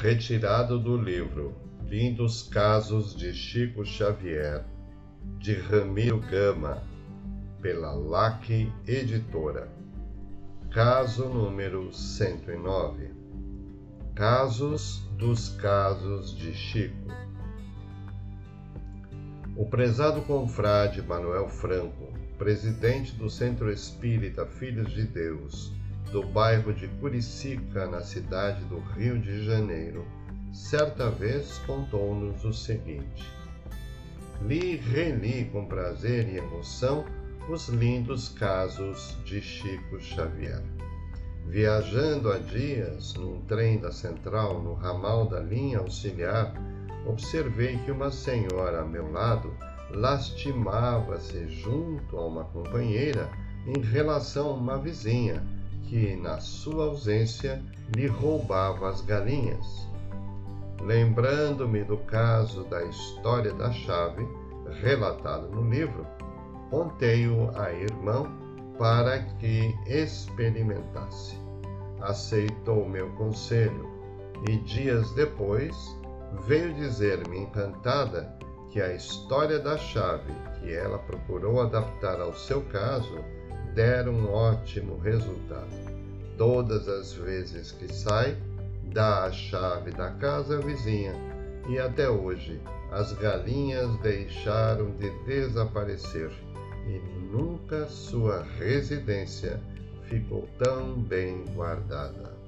Retirado do livro Lindos Casos de Chico Xavier, de Ramiro Gama, pela LAC Editora. Caso número 109 Casos dos Casos de Chico. O prezado confrade Manuel Franco, presidente do Centro Espírita Filhos de Deus, do bairro de Curicica, na cidade do Rio de Janeiro, certa vez contou-nos o seguinte: Li e reli com prazer e emoção os lindos casos de Chico Xavier. Viajando há dias num trem da Central no ramal da linha auxiliar, observei que uma senhora a meu lado lastimava-se junto a uma companheira em relação a uma vizinha que, na sua ausência, lhe roubava as galinhas. Lembrando-me do caso da história da chave, relatado no livro, contei-o a irmão para que experimentasse. Aceitou meu conselho e dias depois veio dizer-me encantada que a história da chave que ela procurou adaptar ao seu caso dera um ótimo resultado. Todas as vezes que sai, dá a chave da casa vizinha e até hoje as galinhas deixaram de desaparecer e nunca sua residência ficou tão bem guardada.